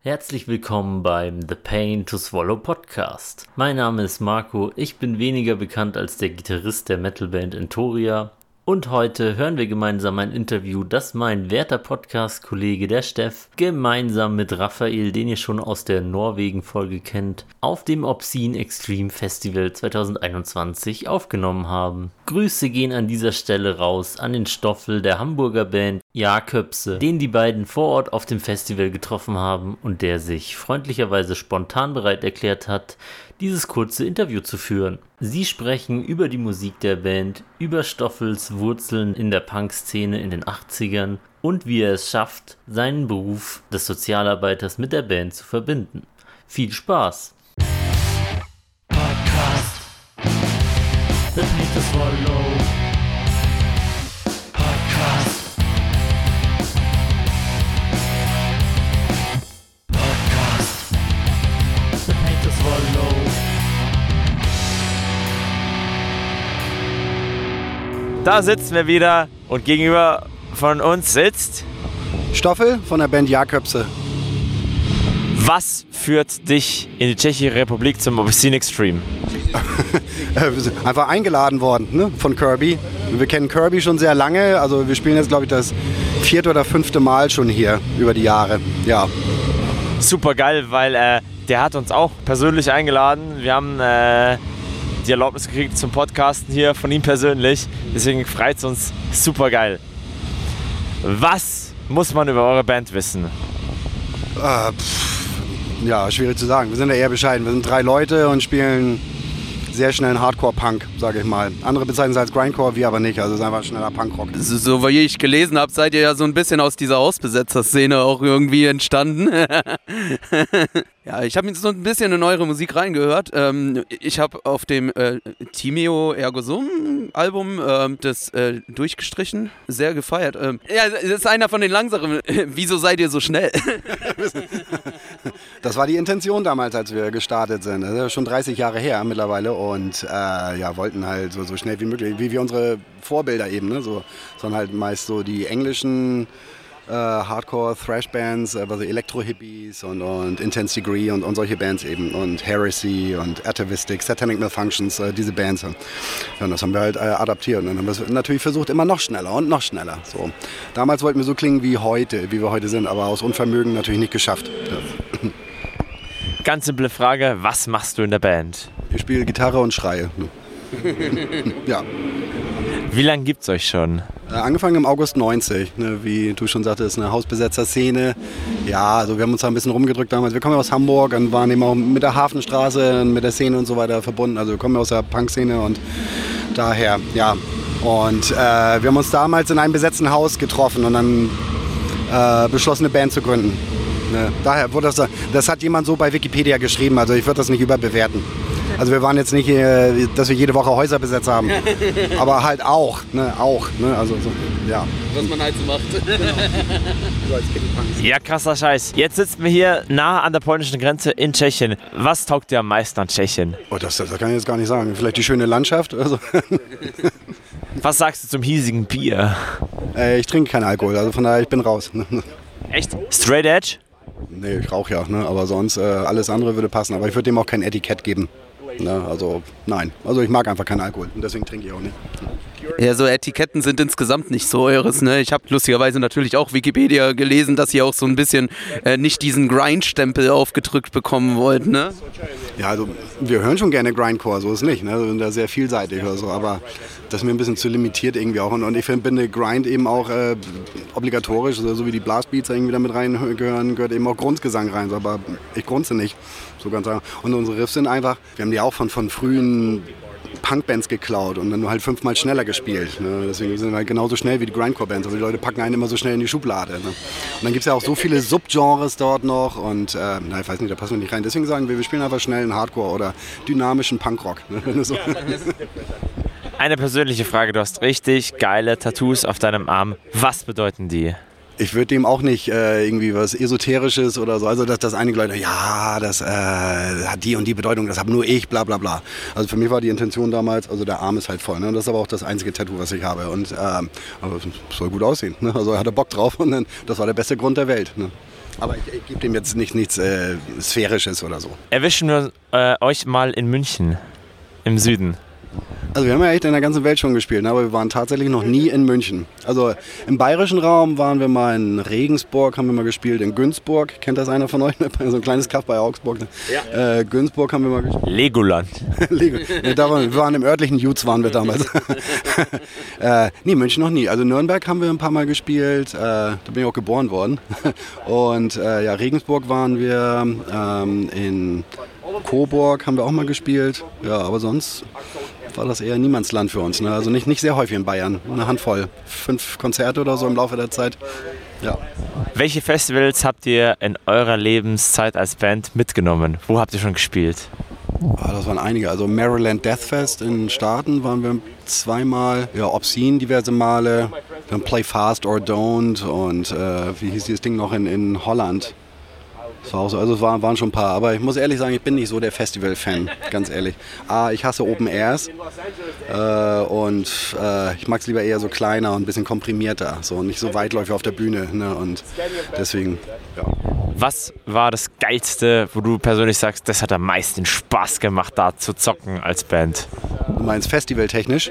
Herzlich willkommen beim The Pain to Swallow Podcast. Mein Name ist Marco, ich bin weniger bekannt als der Gitarrist der Metalband Entoria und heute hören wir gemeinsam ein Interview, das mein werter Podcast-Kollege der Steff gemeinsam mit Raphael, den ihr schon aus der Norwegen-Folge kennt, auf dem Obscene Extreme Festival 2021 aufgenommen haben. Grüße gehen an dieser Stelle raus an den Stoffel der Hamburger Band Jaköpse, den die beiden vor Ort auf dem Festival getroffen haben und der sich freundlicherweise spontan bereit erklärt hat, dieses kurze Interview zu führen. Sie sprechen über die Musik der Band, über Stoffels Wurzeln in der Punk-Szene in den 80ern und wie er es schafft, seinen Beruf des Sozialarbeiters mit der Band zu verbinden. Viel Spaß! Podcast. Da sitzen wir wieder und gegenüber von uns sitzt Stoffel von der Band Jaköpse. Was führt dich in die Tschechische Republik zum Obscene Extreme? wir sind einfach eingeladen worden ne, von Kirby. Wir kennen Kirby schon sehr lange. Also wir spielen jetzt, glaube ich, das vierte oder fünfte Mal schon hier über die Jahre. Ja. Super geil, weil äh, der hat uns auch persönlich eingeladen. Wir haben äh, die Erlaubnis gekriegt zum Podcasten hier von ihm persönlich. Deswegen freut es uns super geil. Was muss man über eure Band wissen? Äh, pff, ja, schwierig zu sagen. Wir sind ja eher bescheiden. Wir sind drei Leute und spielen sehr schnellen Hardcore-Punk, sage ich mal. Andere bezeichnen es als Grindcore, wir aber nicht. Also es ist einfach schneller Punkrock. So, so wie ich gelesen habe, seid ihr ja so ein bisschen aus dieser Hausbesetzer-Szene auch irgendwie entstanden. Ja, ich habe mir so ein bisschen in eure Musik reingehört. Ähm, ich habe auf dem äh, Timeo Ergo Sum Album äh, das äh, durchgestrichen, sehr gefeiert. Ähm, ja, das ist einer von den langsamen. Wieso seid ihr so schnell? das war die Intention damals, als wir gestartet sind. Das ist schon 30 Jahre her mittlerweile und äh, ja, wollten halt so, so schnell wie möglich, wie wir unsere Vorbilder eben, ne? so, sondern halt meist so die englischen äh, Hardcore-Thrash-Bands, äh, also Elektro-Hippies und, und Intense Degree und, und solche Bands eben und Heresy und Atavistic, Satanic Malfunctions, äh, diese Bands. Ja, und das haben wir halt äh, adaptiert und dann haben wir es natürlich versucht, immer noch schneller und noch schneller. So. Damals wollten wir so klingen wie heute, wie wir heute sind, aber aus Unvermögen natürlich nicht geschafft. Ja. Ganz simple Frage, was machst du in der Band? Ich spiele Gitarre und schreie. ja. Wie lange gibt es euch schon? Äh, angefangen im August 90, ne, wie du schon sagtest, eine Hausbesetzer-Szene. Ja, also wir haben uns da ein bisschen rumgedrückt damals. Wir kommen ja aus Hamburg und waren eben auch mit der Hafenstraße, und mit der Szene und so weiter verbunden. Also wir kommen ja aus der Punk-Szene und daher, ja. Und äh, wir haben uns damals in einem besetzten Haus getroffen und dann äh, beschlossen, eine Band zu gründen. Ne, daher wurde das, das hat jemand so bei Wikipedia geschrieben, also ich würde das nicht überbewerten. Also wir waren jetzt nicht, äh, dass wir jede Woche Häuser besetzt haben, aber halt auch, ne, auch, ne, also so, ja. Was man halt so macht. ja, krasser Scheiß. Jetzt sitzen wir hier nah an der polnischen Grenze in Tschechien. Was taugt dir am meisten an Tschechien? Oh, das, das kann ich jetzt gar nicht sagen. Vielleicht die schöne Landschaft. Also. Was sagst du zum hiesigen Bier? Äh, ich trinke keinen Alkohol, also von daher ich bin raus. Echt? Straight Edge? Nee, ich rauche ja, ne? aber sonst äh, alles andere würde passen. Aber ich würde dem auch kein Etikett geben. Ne? Also nein, also ich mag einfach keinen Alkohol und deswegen trinke ich auch nicht. Ja, so Etiketten sind insgesamt nicht so eures. Ne? Ich habe lustigerweise natürlich auch Wikipedia gelesen, dass ihr auch so ein bisschen äh, nicht diesen Grind-Stempel aufgedrückt bekommen wollt. Ne? Ja, also wir hören schon gerne Grindcore, so ist es nicht. Ne? Wir sind da sehr vielseitig oder so, aber das ist mir ein bisschen zu limitiert irgendwie auch. Und, und ich finde Grind eben auch äh, obligatorisch, also so wie die Blastbeats irgendwie damit reingehören, gehört eben auch Grundgesang rein. Aber ich grunze nicht, so ganz sagen. Und unsere Riffs sind einfach, wir haben die auch von, von frühen Punkbands geklaut und dann nur halt fünfmal schneller gespielt. Ne? Deswegen sind wir halt genauso schnell wie die Grindcore-Bands. Also die Leute packen einen immer so schnell in die Schublade. Ne? Und dann gibt es ja auch so viele Subgenres dort noch und äh, na, ich weiß nicht, da passen wir nicht rein. Deswegen sagen wir, wir spielen einfach schnellen Hardcore oder dynamischen Punkrock. Ne? So. Eine persönliche Frage, du hast richtig geile Tattoos auf deinem Arm. Was bedeuten die? Ich würde dem auch nicht äh, irgendwie was Esoterisches oder so. Also, dass das einige Leute, ja, das äh, hat die und die Bedeutung, das habe nur ich, bla bla bla. Also für mich war die Intention damals, also der Arm ist halt voll. Ne? Das ist aber auch das einzige Tattoo, was ich habe. Und ähm, aber es soll gut aussehen. Ne? Also er hatte Bock drauf und dann, das war der beste Grund der Welt. Ne? Aber ich, ich gebe dem jetzt nicht, nichts äh, Sphärisches oder so. Erwischen wir äh, euch mal in München, im Süden. Also wir haben ja echt in der ganzen Welt schon gespielt, ne? aber wir waren tatsächlich noch nie in München. Also im bayerischen Raum waren wir mal in Regensburg, haben wir mal gespielt, in Günzburg. Kennt das einer von euch? so ein kleines Kaff bei Augsburg. Ne? Ja. Äh, Günzburg haben wir mal gespielt. Legoland. Lego. Nee, da waren, wir waren im örtlichen Jutz waren wir damals. äh, nee, München noch nie. Also Nürnberg haben wir ein paar Mal gespielt. Äh, da bin ich auch geboren worden. Und äh, ja, Regensburg waren wir. Ähm, in Coburg haben wir auch mal gespielt. Ja, aber sonst war das eher Niemandsland für uns. Ne? Also nicht, nicht sehr häufig in Bayern. Eine Handvoll. Fünf Konzerte oder so im Laufe der Zeit. Ja. Welche Festivals habt ihr in eurer Lebenszeit als Band mitgenommen? Wo habt ihr schon gespielt? Ah, das waren einige. Also Maryland Deathfest in Staaten waren wir zweimal. Ja, Obscene diverse Male. Dann Play Fast or Don't. Und äh, wie hieß dieses Ding noch in, in Holland? Das war auch so, also es waren, waren schon ein paar, aber ich muss ehrlich sagen, ich bin nicht so der Festival-Fan, ganz ehrlich. Ah, ich hasse Open Airs äh, und äh, ich mag es lieber eher so kleiner und ein bisschen komprimierter, so nicht so weitläufig auf der Bühne. Ne? Und deswegen, ja. Was war das Geilste, wo du persönlich sagst, das hat am meisten Spaß gemacht, da zu zocken als Band? Du meinst festivaltechnisch?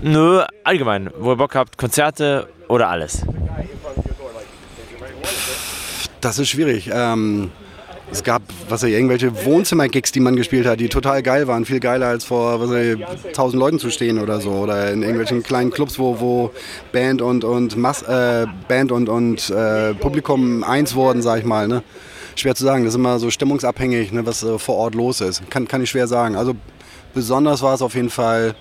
Nö, allgemein, wo ihr Bock habt, Konzerte oder alles? Das ist schwierig. Ähm, es gab was ich, irgendwelche Wohnzimmer-Gigs, die man gespielt hat, die total geil waren. Viel geiler als vor was ich, 1000 Leuten zu stehen oder so. Oder in irgendwelchen kleinen Clubs, wo, wo Band und, und, Mass, äh, Band und, und äh, Publikum eins wurden, sag ich mal. Ne? Schwer zu sagen. Das ist immer so stimmungsabhängig, ne, was äh, vor Ort los ist. Kann, kann ich schwer sagen. Also besonders war es auf jeden Fall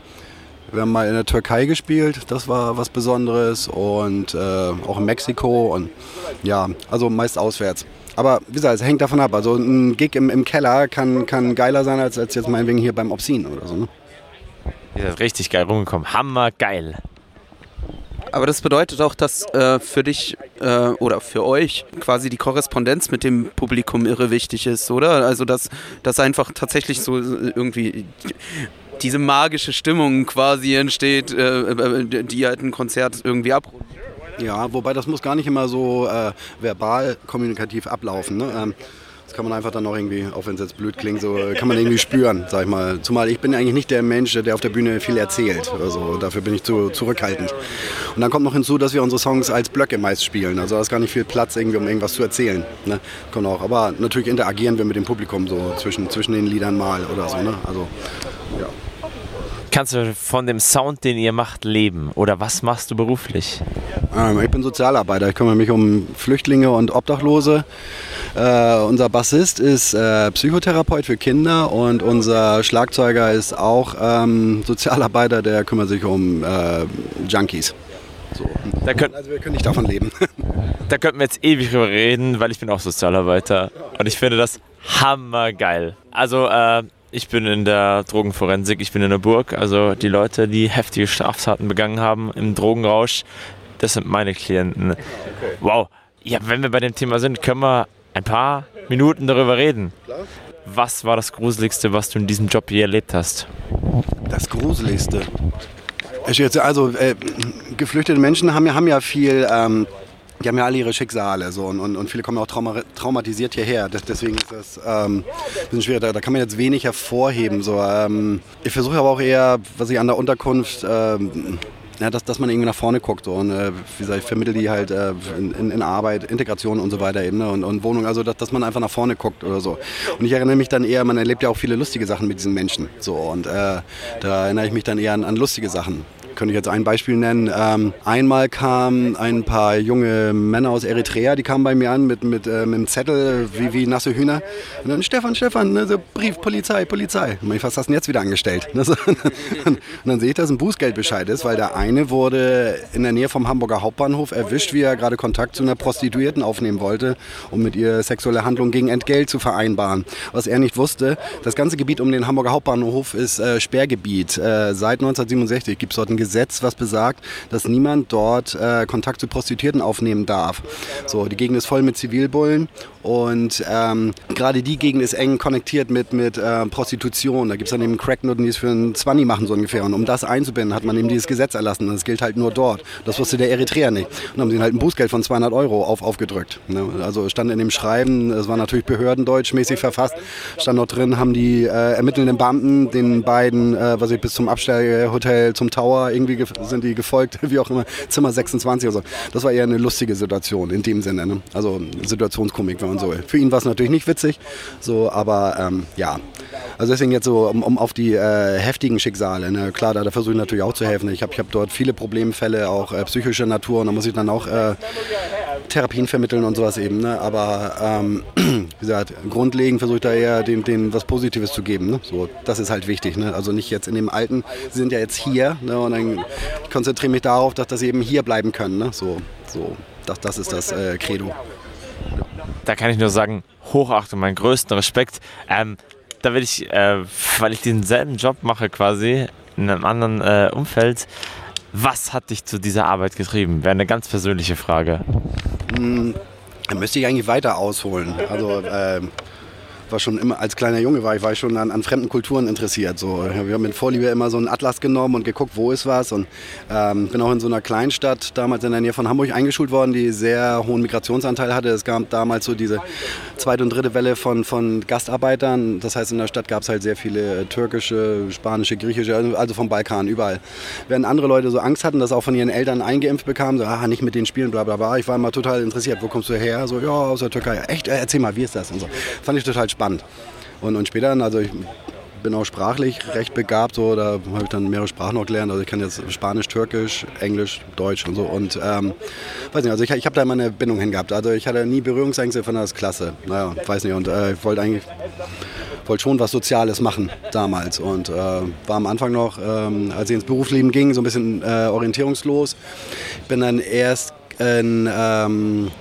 wir haben mal in der Türkei gespielt, das war was Besonderes und äh, auch in Mexiko und ja, also meist auswärts. Aber wie gesagt, es hängt davon ab. Also ein Gig im, im Keller kann, kann geiler sein als, als jetzt meinetwegen hier beim Obscene oder so. Ne? Ihr seid richtig geil rumgekommen. Hammergeil. Aber das bedeutet auch, dass äh, für dich äh, oder für euch quasi die Korrespondenz mit dem Publikum irre wichtig ist, oder? Also dass, dass einfach tatsächlich so irgendwie diese magische Stimmung quasi entsteht, äh, äh, die halt ein Konzert irgendwie abrundet. Ja, wobei das muss gar nicht immer so äh, verbal kommunikativ ablaufen. Ne? Ähm, das kann man einfach dann noch irgendwie, auch wenn es jetzt blöd klingt, so kann man irgendwie spüren, sag ich mal. Zumal ich bin eigentlich nicht der Mensch, der auf der Bühne viel erzählt. Also dafür bin ich zu zurückhaltend. Und dann kommt noch hinzu, dass wir unsere Songs als Blöcke meist spielen. Also da ist gar nicht viel Platz, irgendwie, um irgendwas zu erzählen. Ne? Kommt auch. Aber natürlich interagieren wir mit dem Publikum so zwischen, zwischen den Liedern mal oder so. Ne? Also. Kannst du von dem Sound, den ihr macht, leben? Oder was machst du beruflich? Ähm, ich bin Sozialarbeiter. Ich kümmere mich um Flüchtlinge und Obdachlose. Äh, unser Bassist ist äh, Psychotherapeut für Kinder und unser Schlagzeuger ist auch ähm, Sozialarbeiter, der kümmert sich um äh, Junkies. So. Da könnt, also wir können nicht davon leben. Da könnten wir jetzt ewig drüber reden, weil ich bin auch Sozialarbeiter und ich finde das hammergeil. Also äh, ich bin in der Drogenforensik, ich bin in der Burg. Also die Leute, die heftige Straftaten begangen haben im Drogenrausch, das sind meine Klienten. Wow. Ja, wenn wir bei dem Thema sind, können wir ein paar Minuten darüber reden. Was war das Gruseligste, was du in diesem Job je erlebt hast? Das Gruseligste. Also äh, geflüchtete Menschen haben ja, haben ja viel ähm, die haben ja alle ihre Schicksale so und, und, viele kommen auch trauma traumatisiert hierher. Deswegen ist das ähm, ein bisschen schwierig. Da, da, kann man jetzt wenig hervorheben. So. Ähm, ich versuche aber auch eher, was ich an der Unterkunft, ähm, ja, dass, dass man irgendwie nach vorne guckt so, und äh, wie gesagt, ich vermittle die halt äh, in, in, Arbeit, Integration und so weiter eben ne, und, und Wohnung, also dass, dass man einfach nach vorne guckt oder so. Und ich erinnere mich dann eher, man erlebt ja auch viele lustige Sachen mit diesen Menschen so und äh, da erinnere ich mich dann eher an, an lustige Sachen könnte ich jetzt ein Beispiel nennen. Ähm, einmal kamen ein paar junge Männer aus Eritrea, die kamen bei mir an mit, mit, äh, mit einem Zettel wie, wie nasse Hühner. Und dann Stefan, Stefan, ne, so Brief, Polizei, Polizei. Und ich, was hast du denn jetzt wieder angestellt? Ne, und dann sehe ich, dass ein Bußgeldbescheid ist, weil der eine wurde in der Nähe vom Hamburger Hauptbahnhof erwischt, wie er gerade Kontakt zu einer Prostituierten aufnehmen wollte, um mit ihr sexuelle Handlungen gegen Entgelt zu vereinbaren. Was er nicht wusste, das ganze Gebiet um den Hamburger Hauptbahnhof ist äh, Sperrgebiet. Äh, seit 1967 gibt es dort ein Gesetz, Gesetz, was besagt, dass niemand dort äh, Kontakt zu Prostituierten aufnehmen darf. So, die Gegend ist voll mit Zivilbullen Und ähm, gerade die Gegend ist eng konnektiert mit, mit äh, Prostitution. Da gibt es dann eben Cracknoten, die es für einen Zwanni machen, so ungefähr. Und um das einzubinden, hat man eben dieses Gesetz erlassen. Und das gilt halt nur dort. Das wusste der Eritreer nicht. Und dann haben sie halt ein Bußgeld von 200 Euro auf, aufgedrückt. Ne? Also stand in dem Schreiben, es war natürlich behördendeutsch mäßig verfasst, stand noch drin, haben die äh, ermittelnden Beamten den beiden, äh, was ich bis zum Abstellhotel, zum Tower, irgendwie sind die gefolgt, wie auch immer, Zimmer 26 oder so. Das war eher eine lustige Situation in dem Sinne. Ne? Also Situationskomik, wenn man so. Für ihn war es natürlich nicht witzig, so, aber ähm, ja. Also deswegen jetzt so, um, um auf die äh, heftigen Schicksale, ne? klar, da, da versuche ich natürlich auch zu helfen. Ich habe ich hab dort viele Problemfälle, auch äh, psychischer Natur und da muss ich dann auch äh, Therapien vermitteln und sowas eben. Ne? Aber ähm, wie gesagt, grundlegend versuche ich da eher den, den was Positives zu geben. Ne? So, das ist halt wichtig. Ne? Also nicht jetzt in dem Alten, sie sind ja jetzt hier ne? und dann konzentriere mich darauf, dass, dass sie eben hier bleiben können. Ne? So, so, das, das ist das äh, Credo. Da kann ich nur sagen, Hochachtung, meinen größten Respekt. Ähm, da will ich, äh, weil ich denselben Job mache quasi, in einem anderen äh, Umfeld, was hat dich zu dieser Arbeit getrieben? Wäre eine ganz persönliche Frage. Hm, da müsste ich eigentlich weiter ausholen. Also ähm, war schon immer, als kleiner Junge war ich, war ich schon an, an fremden Kulturen interessiert. So. Wir haben mit Vorliebe immer so einen Atlas genommen und geguckt, wo ist was. Und ähm, bin auch in so einer Kleinstadt, damals in der Nähe von Hamburg, eingeschult worden, die sehr hohen Migrationsanteil hatte. Es gab damals so diese zweite und dritte Welle von, von Gastarbeitern. Das heißt, in der Stadt gab es halt sehr viele türkische, spanische, griechische, also, also vom Balkan, überall. Während andere Leute so Angst hatten, das auch von ihren Eltern eingeimpft bekamen, so, ah, nicht mit den Spielen, bla bla bla. Ich war immer total interessiert, wo kommst du her? So, ja, aus der Türkei. Echt, erzähl mal, wie ist das? Und so. Fand ich total spannend. Und, und später, also ich bin auch sprachlich recht begabt, so, da habe ich dann mehrere Sprachen noch gelernt. Also ich kann jetzt Spanisch, Türkisch, Englisch, Deutsch und so. Und ähm, weiß nicht, also ich, ich habe da immer eine Bindung hingehabt. Also ich hatte nie Berührungsängste, von das klasse. Naja, weiß nicht. Und äh, ich wollte eigentlich wollte schon was Soziales machen damals und äh, war am Anfang noch, ähm, als ich ins Berufsleben ging, so ein bisschen äh, orientierungslos. Bin dann erst in ähm,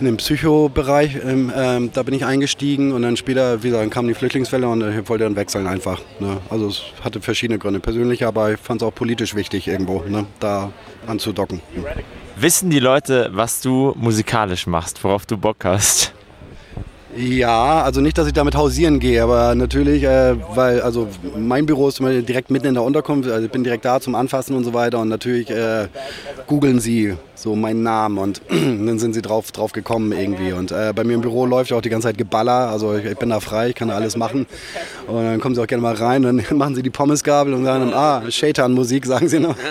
in den Psychobereich, ähm, ähm, da bin ich eingestiegen und dann später, wie gesagt, kamen die Flüchtlingswelle und ich wollte dann wechseln einfach. Ne? Also es hatte verschiedene Gründe, persönlich, aber ich fand es auch politisch wichtig irgendwo, ne? da anzudocken. Wissen die Leute, was du musikalisch machst, worauf du Bock hast? Ja, also nicht, dass ich damit hausieren gehe, aber natürlich, äh, weil also mein Büro ist direkt mitten in der Unterkunft, also ich bin direkt da zum Anfassen und so weiter und natürlich äh, googeln sie so meinen Namen und dann sind sie drauf, drauf gekommen irgendwie. Und äh, bei mir im Büro läuft ja auch die ganze Zeit Geballer, also ich, ich, bin da frei, ich kann da alles machen. Und dann kommen sie auch gerne mal rein, dann machen sie die Pommesgabel und sagen dann, ah, Shaitan-Musik, sagen sie noch.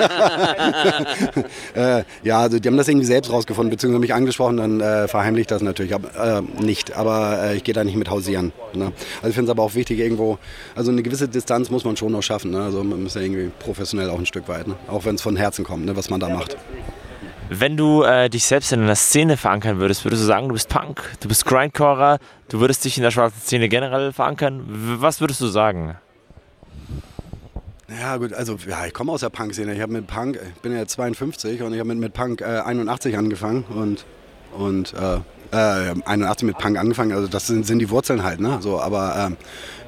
äh, ja, also die haben das irgendwie selbst rausgefunden, beziehungsweise mich angesprochen, dann äh, verheimliche ich das natürlich aber, äh, nicht, aber äh, ich gehe da nicht mit hausieren. Ne? Also ich finde es aber auch wichtig irgendwo, also eine gewisse Distanz muss man schon noch schaffen, ne? also man muss ja irgendwie professionell auch ein Stück weit, ne? auch wenn es von Herzen kommt, ne? was man da macht. Wenn du äh, dich selbst in einer Szene verankern würdest, würdest du sagen, du bist Punk, du bist Grindcorer, du würdest dich in der schwarzen Szene generell verankern. Was würdest du sagen? Ja gut, also ja, ich komme aus der Punk-Szene. Ich habe mit Punk, ich bin ja 52 und ich habe mit, mit Punk äh, 81 angefangen und, und äh, 81 mit Punk angefangen. Also das sind, sind die Wurzeln halt, ne? So, aber ähm,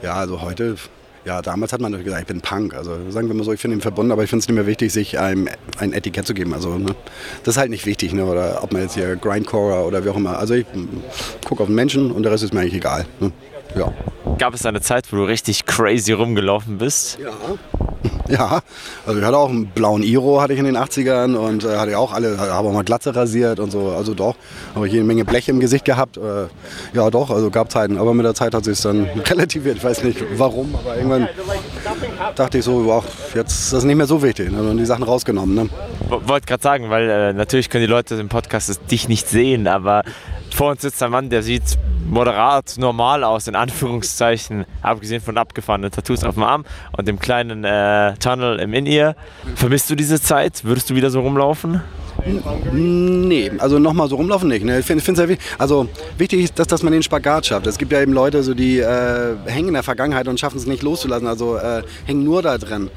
ja, also heute ja, damals hat man gesagt, ich bin Punk. Also sagen wir mal so, ich finde ihn verbunden, aber ich finde es nicht mehr wichtig, sich einem ein Etikett zu geben. Also ne, das ist halt nicht wichtig, ne? oder ob man jetzt hier Grindcore oder wie auch immer. Also ich gucke auf den Menschen und der Rest ist mir eigentlich egal. Ne? Ja. Gab es eine Zeit, wo du richtig crazy rumgelaufen bist? Ja. Ja, also ich hatte auch einen blauen Iro hatte ich in den 80ern und äh, hatte auch alle, habe auch mal Glatze rasiert und so, also doch. Habe ich jede Menge Blech im Gesicht gehabt. Äh, ja doch, also gab Zeiten, aber mit der Zeit hat sich es dann relativiert. Ich weiß nicht warum, aber irgendwann dachte ich so, wow, jetzt ist das nicht mehr so wichtig. Ne? Und die Sachen rausgenommen. Ne? Wollte gerade sagen, weil äh, natürlich können die Leute im Podcast dich nicht sehen, aber vor uns sitzt ein Mann, der sieht moderat normal aus, in Anführungszeichen, abgesehen von abgefahrenen Tattoos auf dem Arm und dem kleinen äh, Tunnel im In-Ear. Vermisst du diese Zeit? Würdest du wieder so rumlaufen? Nee, also nochmal so rumlaufen nicht. Ne? Ich finde es ja wichtig, also wichtig ist, dass, dass man den Spagat schafft. Es gibt ja eben Leute, so, die äh, hängen in der Vergangenheit und schaffen es nicht loszulassen, also äh, hängen nur da drin.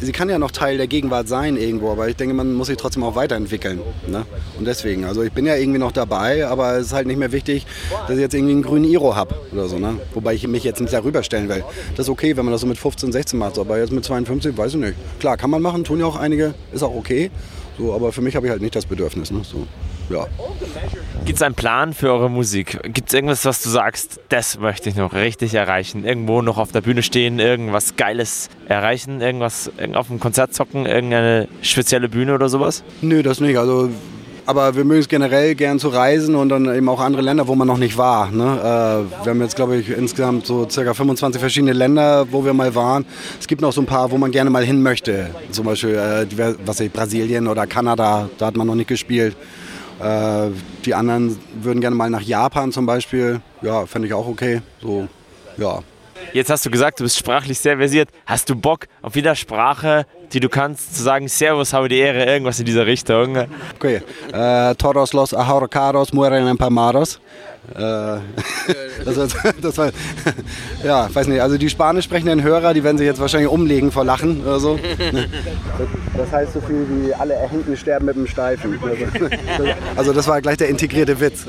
Sie kann ja noch Teil der Gegenwart sein irgendwo, aber ich denke, man muss sich trotzdem auch weiterentwickeln. Ne? Und deswegen, also ich bin ja irgendwie noch dabei, aber es ist halt nicht mehr wichtig, dass ich jetzt irgendwie einen grünen Iro habe oder so. Ne? Wobei ich mich jetzt nicht darüber stellen will. Das ist okay, wenn man das so mit 15, 16 macht, aber jetzt mit 52, weiß ich nicht. Klar, kann man machen, tun ja auch einige, ist auch okay. So, aber für mich habe ich halt nicht das Bedürfnis. Ne? So. ja. Gibt es einen Plan für eure Musik? Gibt es irgendwas, was du sagst, das möchte ich noch richtig erreichen? Irgendwo noch auf der Bühne stehen, irgendwas Geiles erreichen, irgendwas auf dem Konzert zocken, irgendeine spezielle Bühne oder sowas? Nö, das nicht. Also aber wir mögen es generell gern zu reisen und dann eben auch andere Länder, wo man noch nicht war. Ne? Äh, wir haben jetzt, glaube ich, insgesamt so circa 25 verschiedene Länder, wo wir mal waren. Es gibt noch so ein paar, wo man gerne mal hin möchte. Zum Beispiel äh, was ich, Brasilien oder Kanada, da hat man noch nicht gespielt. Äh, die anderen würden gerne mal nach Japan zum Beispiel. Ja, fände ich auch okay. So, ja. Jetzt hast du gesagt, du bist sprachlich sehr versiert. Hast du Bock, auf jeder Sprache, die du kannst, zu sagen, Servus, habe die Ehre, irgendwas in dieser Richtung? Okay. Äh, todos los ahorcados mueren empalmados. Äh, das, war, das war, ja, weiß nicht, also die spanisch sprechenden Hörer, die werden sich jetzt wahrscheinlich umlegen vor Lachen oder so. Das heißt so viel wie alle Erhängten sterben mit dem Steifen. Also das war gleich der integrierte Witz.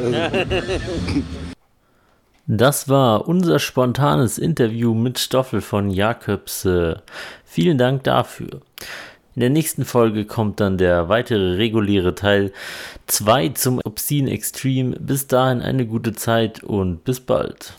Das war unser spontanes Interview mit Stoffel von Jakobs. Vielen Dank dafür. In der nächsten Folge kommt dann der weitere reguläre Teil 2 zum Obscene Extreme. Bis dahin eine gute Zeit und bis bald.